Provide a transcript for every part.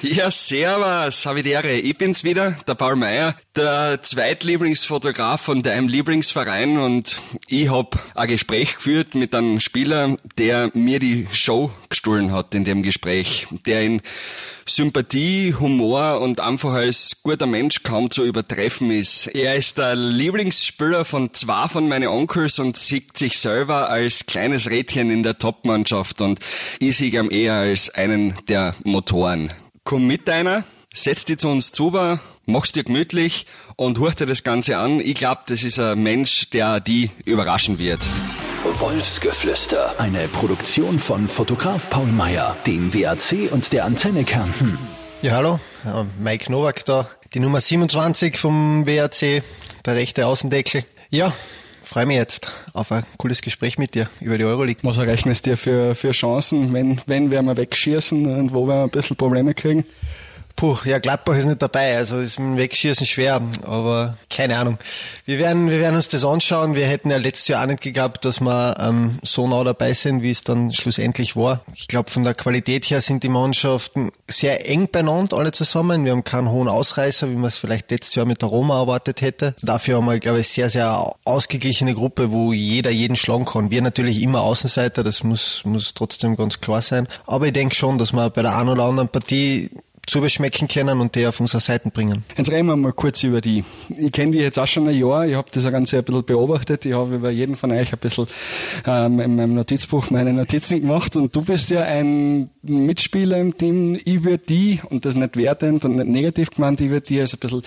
Ja, servus, Ehre. Ich bin's wieder, der Paul Meier, der Zweitlieblingsfotograf von deinem Lieblingsverein und ich hab ein Gespräch geführt mit einem Spieler, der mir die Show gestohlen hat in dem Gespräch, der in Sympathie, Humor und einfach als guter Mensch kaum zu übertreffen ist. Er ist der Lieblingsspieler von zwei von meinen Onkels und sieht sich selber als kleines Rädchen in der Topmannschaft und ich sehe ihn eher als einen der Motoren komm mit einer, setz dich zu uns zu, mach's dir gemütlich und hör dir das Ganze an. Ich glaube, das ist ein Mensch, der die überraschen wird. Wolfsgeflüster. Eine Produktion von Fotograf Paul Meyer, dem WAC und der Antenne Kärnten. Ja, hallo, Mike Nowak da, die Nummer 27 vom WAC, der rechte Außendeckel. Ja, freue mich jetzt auf ein cooles Gespräch mit dir über die Euroleague. Was errechnest du dir für, für Chancen, wenn, wenn wir mal wegschießen und wo wir ein bisschen Probleme kriegen? Puh, ja, Gladbach ist nicht dabei, also ist mit Wegschießen schwer, aber keine Ahnung. Wir werden, wir werden uns das anschauen. Wir hätten ja letztes Jahr auch nicht gehabt, dass wir ähm, so nah dabei sind, wie es dann schlussendlich war. Ich glaube, von der Qualität her sind die Mannschaften sehr eng beieinander, alle zusammen. Wir haben keinen hohen Ausreißer, wie man es vielleicht letztes Jahr mit der Roma erwartet hätte. Dafür haben wir, glaube ich, sehr, sehr ausgeglichene Gruppe, wo jeder jeden schlagen kann. Wir natürlich immer Außenseiter, das muss, muss trotzdem ganz klar sein. Aber ich denke schon, dass wir bei der einen oder anderen Partie zu beschmecken können und die auf unsere Seiten bringen. Jetzt reden wir mal kurz über die. Ich kenne die jetzt auch schon ein Jahr, ich habe das Ganze ein bisschen beobachtet, ich habe über jeden von euch ein bisschen ähm, in meinem Notizbuch meine Notizen gemacht und du bist ja ein Mitspieler im Team, ich würde die, und das nicht wertend und nicht negativ gemeint, ich würde die als ein bisschen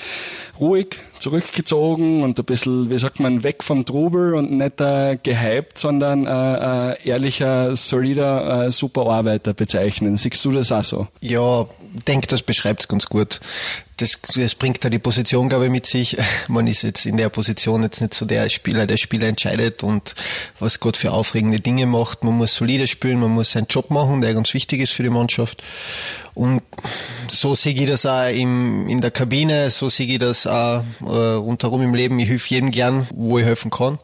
ruhig, zurückgezogen und ein bisschen, wie sagt man, weg vom Trubel und nicht äh, gehypt, sondern äh, äh, ehrlicher, solider, äh, super Arbeiter bezeichnen. Siehst du das auch so? Ja, denke, das beschreibt es ganz gut. Das, das bringt da die Position, glaube ich, mit sich. Man ist jetzt in der Position jetzt nicht so der Spieler, der Spieler entscheidet und was Gott für aufregende Dinge macht. Man muss solide spielen, man muss seinen Job machen, der ganz wichtig ist für die Mannschaft. Und so sehe ich das auch im, in der Kabine, so sehe ich das auch äh, rundherum im Leben. Ich helfe jedem gern, wo ich helfen kann.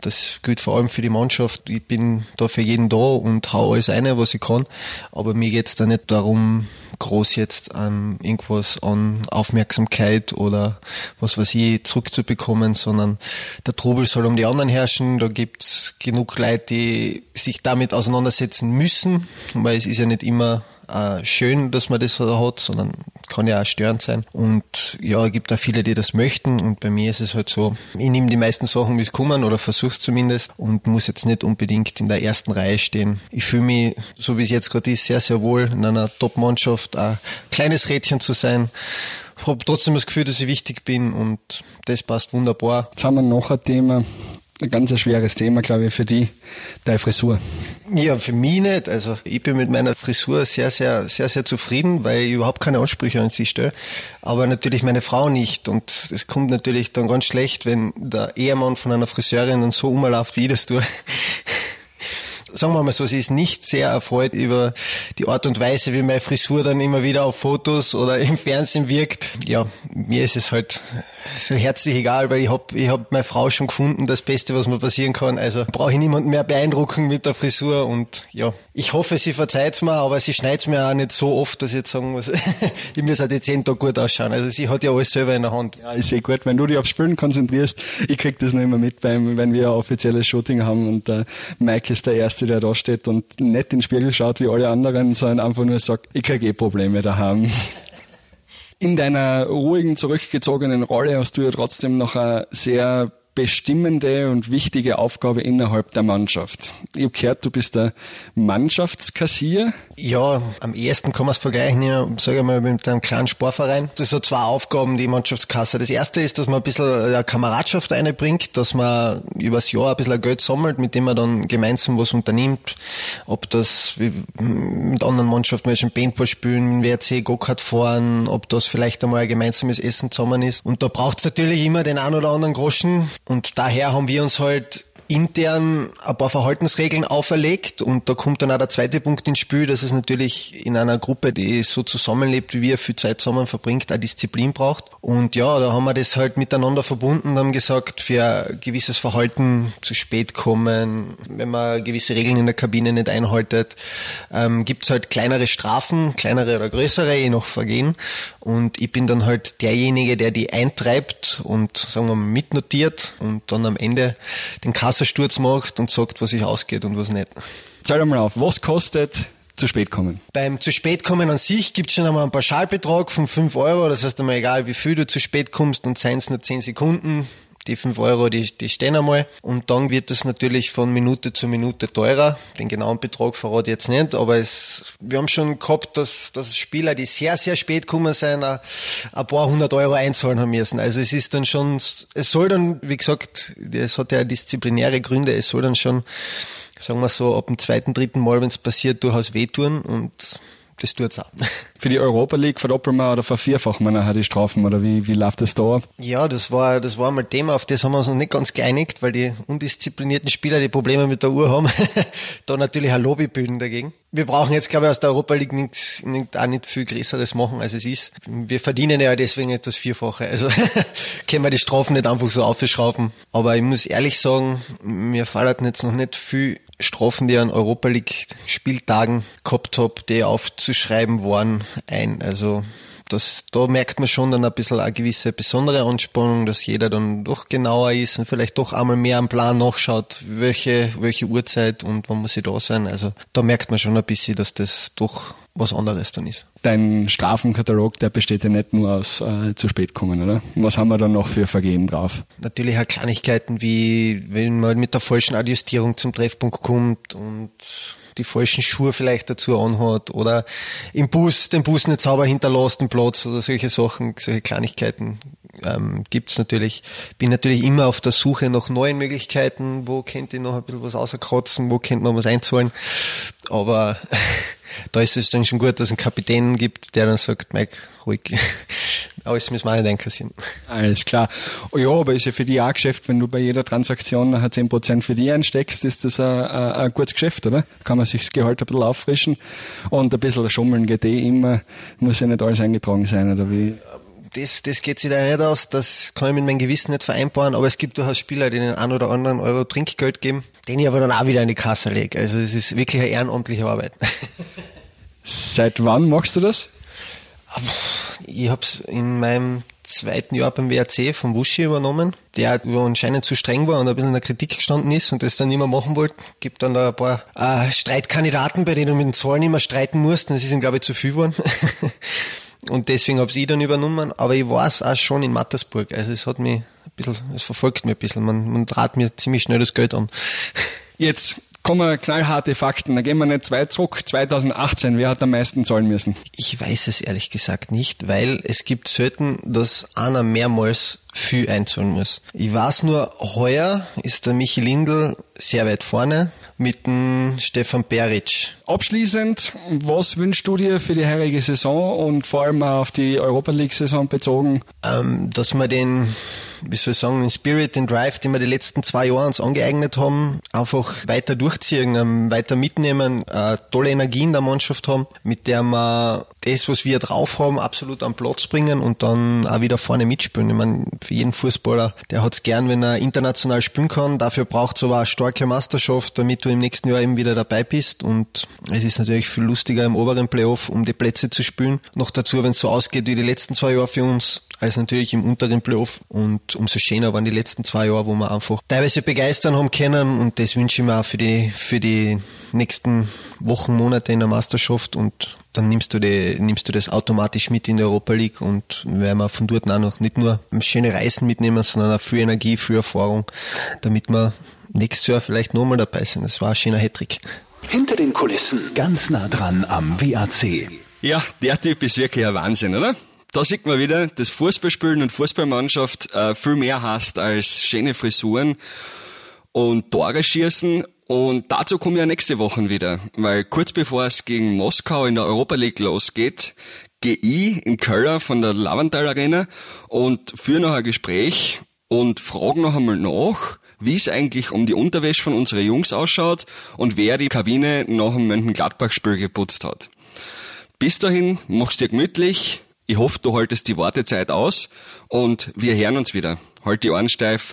Das gilt vor allem für die Mannschaft. Ich bin da für jeden da und hau alles eine, was ich kann. Aber mir geht's da nicht darum, groß jetzt ähm, irgendwas an Aufmerksamkeit oder was weiß ich zurückzubekommen, sondern der Trubel soll um die anderen herrschen. Da gibt's genug Leute, die sich damit auseinandersetzen müssen, weil es ist ja nicht immer äh, schön, dass man das hat, sondern kann ja auch störend sein. Und ja, es gibt auch viele, die das möchten. Und bei mir ist es halt so, ich nehme die meisten Sachen, wie es kommen, oder versuch's zumindest und muss jetzt nicht unbedingt in der ersten Reihe stehen. Ich fühle mich, so wie es jetzt gerade ist, sehr, sehr wohl in einer Top-Mannschaft, ein kleines Rädchen zu sein Ich habe trotzdem das Gefühl, dass ich wichtig bin und das passt wunderbar. Jetzt haben wir noch ein Thema, ein ganz schweres Thema, glaube ich, für die, deine Frisur. Ja, für mich nicht. Also ich bin mit meiner Frisur sehr, sehr, sehr, sehr zufrieden, weil ich überhaupt keine Ansprüche an sie stelle. Aber natürlich meine Frau nicht. Und es kommt natürlich dann ganz schlecht, wenn der Ehemann von einer Friseurin dann so umläuft, wie ich das tue sagen wir mal so, sie ist nicht sehr erfreut über die Art und Weise, wie meine Frisur dann immer wieder auf Fotos oder im Fernsehen wirkt. Ja, mir ist es halt so herzlich egal, weil ich hab, ich hab meine Frau schon gefunden, das Beste, was mir passieren kann. Also brauche ich niemanden mehr beeindrucken mit der Frisur und ja, ich hoffe, sie verzeiht's mir, aber sie schneidet's mir auch nicht so oft, dass ich jetzt sagen muss, ich muss halt jetzt jeden Tag gut ausschauen. Also sie hat ja alles selber in der Hand. Ja, ist eh gut, wenn du dich aufs Spielen konzentrierst. Ich krieg das noch immer mit, beim, wenn wir ein offizielles Shooting haben und der Mike ist der Erste, der da steht und nicht in den Spiegel schaut wie alle anderen, sondern einfach nur sagt, krieg eh daheim. In deiner ruhigen, zurückgezogenen Rolle hast du ja trotzdem noch eine sehr bestimmende und wichtige Aufgabe innerhalb der Mannschaft. Ich habe gehört, du bist der Mannschaftskassier. Ja, am ehesten kann man es vergleichen, ja, sage ich mal, mit einem kleinen Sportverein. Das sind so zwei Aufgaben, die Mannschaftskasse. Das erste ist, dass man ein bisschen Kameradschaft einbringt, dass man übers Jahr ein bisschen Geld sammelt, mit dem man dann gemeinsam was unternimmt. Ob das mit anderen Mannschaften, welchen Paintball spielen, WRC, Go-Kart fahren, ob das vielleicht einmal ein gemeinsames Essen zusammen ist. Und da braucht es natürlich immer den einen oder anderen Groschen, und daher haben wir uns halt intern ein paar Verhaltensregeln auferlegt und da kommt dann auch der zweite Punkt ins Spiel, dass es natürlich in einer Gruppe, die so zusammenlebt wie wir, viel Zeit zusammen verbringt, auch Disziplin braucht. Und ja, da haben wir das halt miteinander verbunden und haben gesagt, für gewisses Verhalten zu spät kommen, wenn man gewisse Regeln in der Kabine nicht einhaltet, ähm, gibt's halt kleinere Strafen, kleinere oder größere, je nach Vergehen. Und ich bin dann halt derjenige, der die eintreibt und sagen wir mal mitnotiert und dann am Ende den Kassensturz macht und sagt, was sich ausgeht und was nicht. Zähl mal auf, was kostet zu spät kommen? Beim zu spät kommen an sich gibt es schon einmal einen Pauschalbetrag von 5 Euro. Das heißt einmal egal, wie viel du zu spät kommst und seien es nur 10 Sekunden, die 5 Euro, die, die stehen einmal. Und dann wird es natürlich von Minute zu Minute teurer. Den genauen Betrag verrate ich jetzt nicht, aber es, wir haben schon gehabt, dass, dass Spieler, die sehr, sehr spät kommen sind, ein, ein paar hundert Euro einzahlen haben müssen. Also es ist dann schon, es soll dann, wie gesagt, es hat ja disziplinäre Gründe, es soll dann schon, sagen wir so, ab dem zweiten, dritten Mal, wenn es passiert, durchaus wehtun und das tut's auch. Für die Europa League verdoppeln wir oder vervierfachen wir nachher die Strafen oder wie, wie läuft das da? Ja, das war, das war mal Thema, auf das haben wir uns noch nicht ganz geeinigt, weil die undisziplinierten Spieler, die Probleme mit der Uhr haben, da natürlich ein Lobby bilden dagegen. Wir brauchen jetzt, glaube ich, aus der Europa League nichts, nicht, auch nicht viel Größeres machen, als es ist. Wir verdienen ja deswegen jetzt das Vierfache. Also können wir die Strafen nicht einfach so aufschrauben. Aber ich muss ehrlich sagen, mir fallen jetzt noch nicht viel Strafen, die an Europa League Spieltagen gehabt habe, die aufzuschreiben waren, ein. Also das, da merkt man schon dann ein bisschen eine gewisse besondere Anspannung, dass jeder dann doch genauer ist und vielleicht doch einmal mehr am Plan nachschaut, welche, welche Uhrzeit und wann muss ich da sein. Also da merkt man schon ein bisschen, dass das doch was anderes dann ist. Dein Strafenkatalog, der besteht ja nicht nur aus äh, zu spät kommen, oder? Was haben wir dann noch für Vergehen drauf? Natürlich auch Kleinigkeiten wie, wenn man mit der falschen Adjustierung zum Treffpunkt kommt und die falschen Schuhe vielleicht dazu anhat oder im Bus den Bus nicht sauber hinterlässt, den Platz oder solche Sachen, solche Kleinigkeiten ähm, gibt natürlich. Bin natürlich immer auf der Suche nach neuen Möglichkeiten, wo könnte ich noch ein bisschen was außerkratzen, wo könnte man was einzahlen. Aber da ist es dann schon gut, dass es einen Kapitän gibt, der dann sagt, Mike, ruhig, alles müssen wir nicht einkassieren. Alles klar. Oh ja, aber ist ja für die auch Geschäft, wenn du bei jeder Transaktion nachher 10% für die einsteckst, ist das ein, ein, ein gutes Geschäft, oder? Kann man sich das Gehalt ein bisschen auffrischen und ein bisschen schummeln geht eh immer, muss ja nicht alles eingetragen sein, oder wie? Das, das geht sich da nicht aus, das kann ich mit meinem Gewissen nicht vereinbaren, aber es gibt durchaus Spieler, die den einen oder anderen Euro Trinkgeld geben, den ich aber dann auch wieder in die Kasse lege. Also es ist wirklich eine ehrenamtliche Arbeit. Seit wann machst du das? Ich habe es in meinem zweiten Jahr beim WRC vom Wuschi übernommen, der anscheinend zu streng war und ein bisschen in der Kritik gestanden ist und das dann nicht mehr machen wollte. Gibt dann da ein paar äh, Streitkandidaten, bei denen du mit den Zahlen immer streiten musst. Das ist ihm, glaube ich, zu viel geworden. und deswegen habe ich dann übernommen. Aber ich war es auch schon in Mattersburg. Also es hat mich ein bisschen, es verfolgt mich ein bisschen. Man, man trat mir ziemlich schnell das Geld an. Jetzt kommen knallharte Fakten. Da gehen wir nicht weit zurück. 2018, wer hat am meisten zahlen müssen? Ich weiß es ehrlich gesagt nicht, weil es gibt selten, dass einer mehrmals viel einzahlen muss. Ich weiß nur, heuer ist der Michi Lindl sehr weit vorne mit dem Stefan Beric. Abschließend, was wünschst du dir für die heurige Saison und vor allem auch auf die Europa League Saison bezogen? Ähm, dass wir den wie soll ich sagen, den Spirit, den Drive, den wir die letzten zwei Jahre uns angeeignet haben, einfach weiter durchziehen, ähm, weiter mitnehmen, äh, tolle Energie in der Mannschaft haben, mit der wir das, was wir drauf haben, absolut am Platz bringen und dann auch wieder vorne mitspielen. Ich meine, für jeden Fußballer, der hat es gern, wenn er international spielen kann. Dafür braucht es aber eine starke Meisterschaft, damit du im nächsten Jahr eben wieder dabei bist. Und es ist natürlich viel lustiger im oberen Playoff, um die Plätze zu spielen. Noch dazu, wenn es so ausgeht wie die letzten zwei Jahre für uns, als natürlich im unteren Playoff. Und umso schöner waren die letzten zwei Jahre, wo wir einfach teilweise begeistern haben können. Und das wünsche ich mir auch für die, für die nächsten Wochen, Monate in der Meisterschaft. Und dann nimmst du, die, nimmst du das automatisch mit in die Europa League und werden wir von dort auch noch nicht nur schöne Reisen mitnehmen, sondern auch viel Energie, viel Erfahrung, damit wir nächstes Jahr vielleicht nochmal dabei sind. Das war ein schöner Hattrick. Hinter den Kulissen, ganz nah dran am WAC. Ja, der Typ ist wirklich ein Wahnsinn, oder? Da sieht man wieder, dass Fußballspielen und Fußballmannschaft äh, viel mehr hast als schöne Frisuren und Tore schießen. Und dazu komme ich ja nächste Woche wieder, weil kurz bevor es gegen Moskau in der Europa League losgeht, gehe ich in Köln von der Lavantal Arena und führe noch ein Gespräch und frage noch einmal nach, wie es eigentlich um die Unterwäsche von unseren Jungs ausschaut und wer die Kabine nach dem Mönchengladbach-Spiel geputzt hat. Bis dahin, mach's dir gemütlich. Ich hoffe, du haltest die Wartezeit aus und wir hören uns wieder. Halt die Ohren steif.